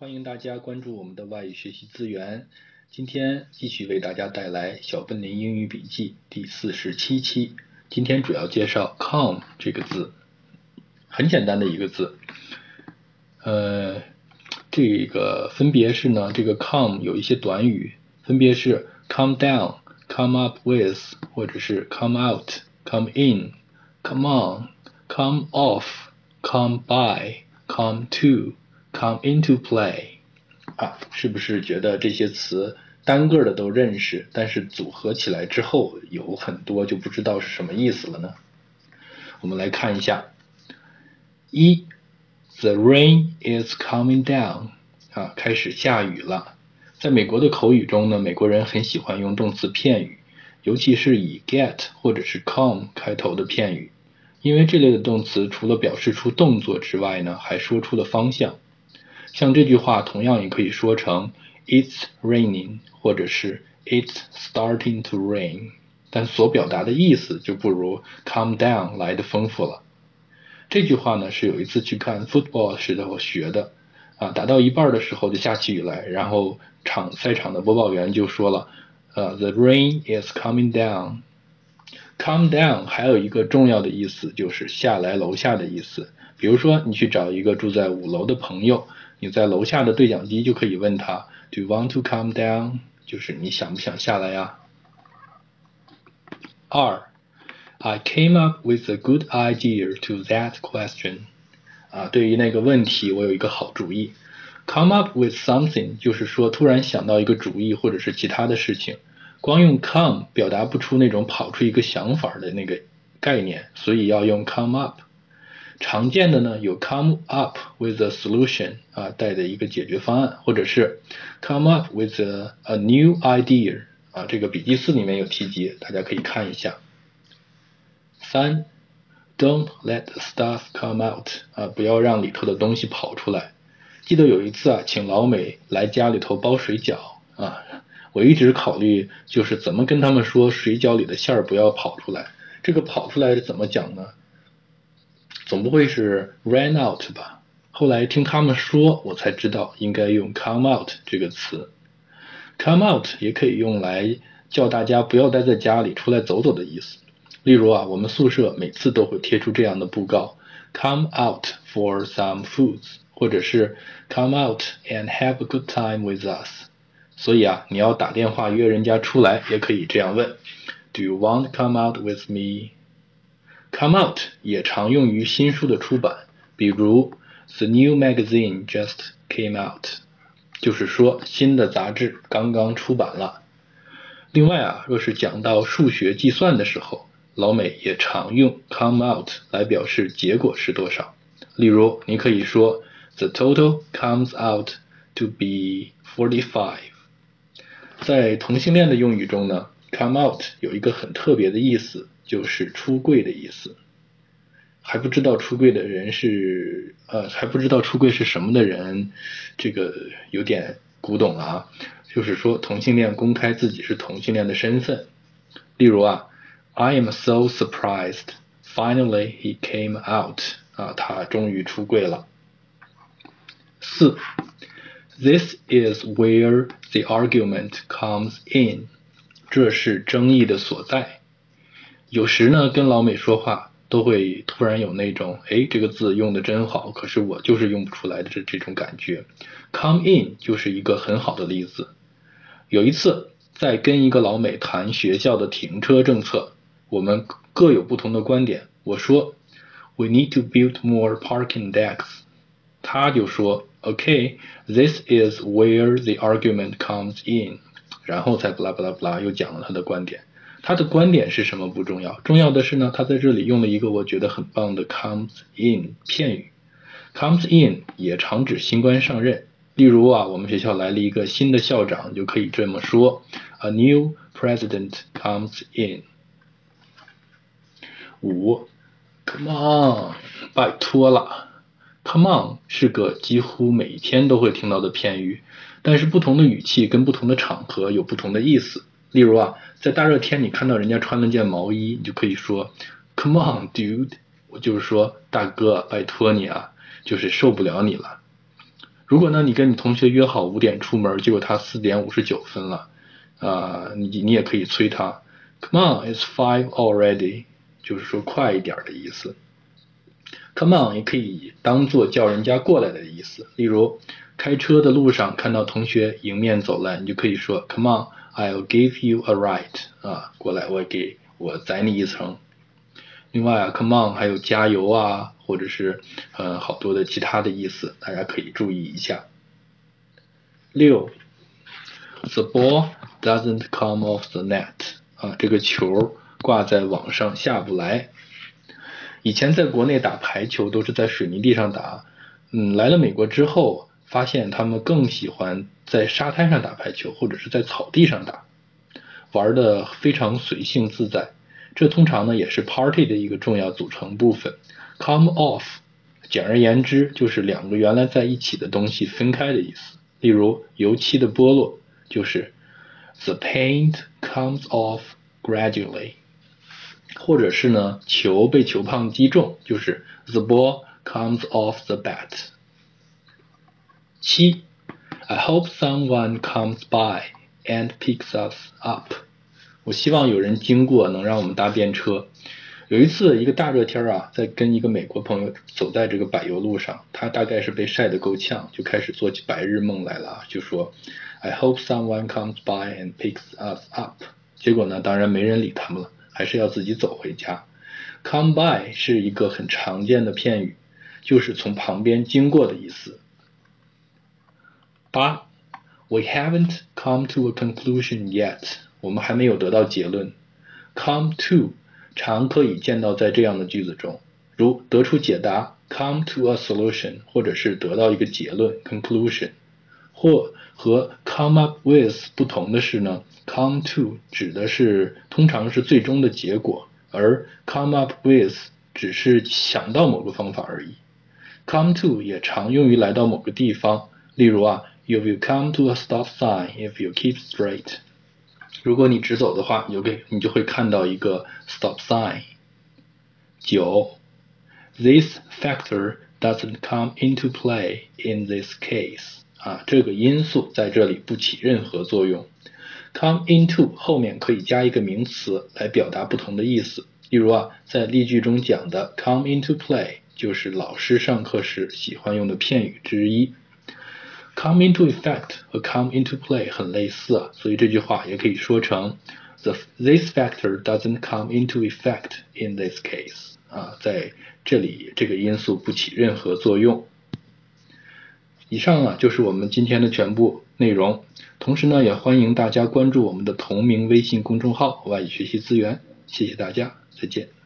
欢迎大家关注我们的外语学习资源。今天继续为大家带来《小笨林英语笔记》第四十七期。今天主要介绍 come 这个字，很简单的一个字。呃，这个分别是呢，这个 come 有一些短语，分别是 come down、come up with，或者是 come out、come in、come on、come off、come by、come to。Come into play，啊，是不是觉得这些词单个的都认识，但是组合起来之后有很多就不知道是什么意思了呢？我们来看一下，一，The rain is coming down，啊，开始下雨了。在美国的口语中呢，美国人很喜欢用动词片语，尤其是以 get 或者是 come 开头的片语，因为这类的动词除了表示出动作之外呢，还说出了方向。像这句话同样也可以说成 It's raining，或者是 It's starting to rain，但所表达的意思就不如 Calm down 来的丰富了。这句话呢是有一次去看 football 时候学的，啊，打到一半的时候就下起雨来，然后场赛场的播报员就说了，呃，The rain is coming down。Come down 还有一个重要的意思就是下来楼下的意思。比如说你去找一个住在五楼的朋友。你在楼下的对讲机就可以问他，Do you want to come down？就是你想不想下来呀？二，I came up with a good idea to that question。啊，对于那个问题，我有一个好主意。Come up with something 就是说突然想到一个主意或者是其他的事情，光用 come 表达不出那种跑出一个想法的那个概念，所以要用 come up。常见的呢有 come up with a solution 啊带的一个解决方案，或者是 come up with a a new idea 啊这个笔记四里面有提及，大家可以看一下。三，Don't let stuff come out 啊不要让里头的东西跑出来。记得有一次啊，请老美来家里头包水饺啊，我一直考虑就是怎么跟他们说水饺里的馅儿不要跑出来。这个跑出来怎么讲呢？总不会是 ran out 吧？后来听他们说，我才知道应该用 come out 这个词。come out 也可以用来叫大家不要待在家里，出来走走的意思。例如啊，我们宿舍每次都会贴出这样的布告：come out for some foods，或者是 come out and have a good time with us。所以啊，你要打电话约人家出来，也可以这样问：Do you want come out with me？Come out 也常用于新书的出版，比如 The new magazine just came out，就是说新的杂志刚刚出版了。另外啊，若是讲到数学计算的时候，老美也常用 come out 来表示结果是多少。例如，你可以说 The total comes out to be forty-five。在同性恋的用语中呢，come out 有一个很特别的意思。就是出柜的意思，还不知道出柜的人是呃还不知道出柜是什么的人，这个有点古董了啊。就是说同性恋公开自己是同性恋的身份，例如啊，I am so surprised, finally he came out 啊，他终于出柜了。四，This is where the argument comes in，这是争议的所在。有时呢，跟老美说话都会突然有那种，哎，这个字用的真好，可是我就是用不出来的这这种感觉。Come in 就是一个很好的例子。有一次在跟一个老美谈学校的停车政策，我们各有不同的观点。我说，We need to build more parking decks。他就说，OK，this is where the argument comes in。然后才巴拉巴拉巴拉又讲了他的观点。他的观点是什么不重要，重要的是呢，他在这里用了一个我觉得很棒的 comes in 片语，comes in 也常指新官上任。例如啊，我们学校来了一个新的校长，就可以这么说：A new president comes in。五，Come on，拜托了，Come on 是个几乎每天都会听到的片语，但是不同的语气跟不同的场合有不同的意思。例如啊，在大热天，你看到人家穿了件毛衣，你就可以说，Come on, dude，我就是说，大哥，拜托你啊，就是受不了你了。如果呢，你跟你同学约好五点出门，结果他四点五十九分了，啊，你你也可以催他，Come on, it's five already，就是说快一点的意思。Come on 也可以当做叫人家过来的意思。例如，开车的路上看到同学迎面走来，你就可以说 Come on, I'll give you a ride，啊，过来，我给我载你一程。另外啊，Come on 还有加油啊。或者是呃好多的其他的意思，大家可以注意一下。六，The ball doesn't come off the net 啊，这个球挂在网上下不来。以前在国内打排球都是在水泥地上打，嗯，来了美国之后，发现他们更喜欢在沙滩上打排球，或者是在草地上打，玩的非常随性自在。这通常呢也是 party 的一个重要组成部分。Come off，简而言之就是两个原来在一起的东西分开的意思。例如，油漆的剥落就是 The paint comes off gradually，或者是呢，球被球胖击中就是 The ball comes off the bat。七，I hope someone comes by and picks us up。我希望有人经过能让我们搭便车。有一次，一个大热天啊，在跟一个美国朋友走在这个柏油路上，他大概是被晒得够呛，就开始做起白日梦来了，就说：“I hope someone comes by and picks us up。”结果呢，当然没人理他们了，还是要自己走回家。Come by 是一个很常见的片语，就是从旁边经过的意思。八，We haven't come to a conclusion yet，我们还没有得到结论。Come to。常可以见到在这样的句子中，如得出解答 come to a solution，或者是得到一个结论 conclusion。或和 come up with 不同的是呢，come to 指的是通常是最终的结果，而 come up with 只是想到某个方法而已。come to 也常用于来到某个地方，例如啊，you will come to a stop sign if you keep straight。如果你直走的话，你就给你就会看到一个 stop sign。九，this factor doesn't come into play in this case。啊，这个因素在这里不起任何作用。come into 后面可以加一个名词来表达不同的意思。例如啊，在例句中讲的 come into play 就是老师上课时喜欢用的片语之一。Come into effect 和 come into play 很类似啊，所以这句话也可以说成 the this factor doesn't come into effect in this case 啊，在这里这个因素不起任何作用。以上啊就是我们今天的全部内容，同时呢也欢迎大家关注我们的同名微信公众号外语学习资源，谢谢大家，再见。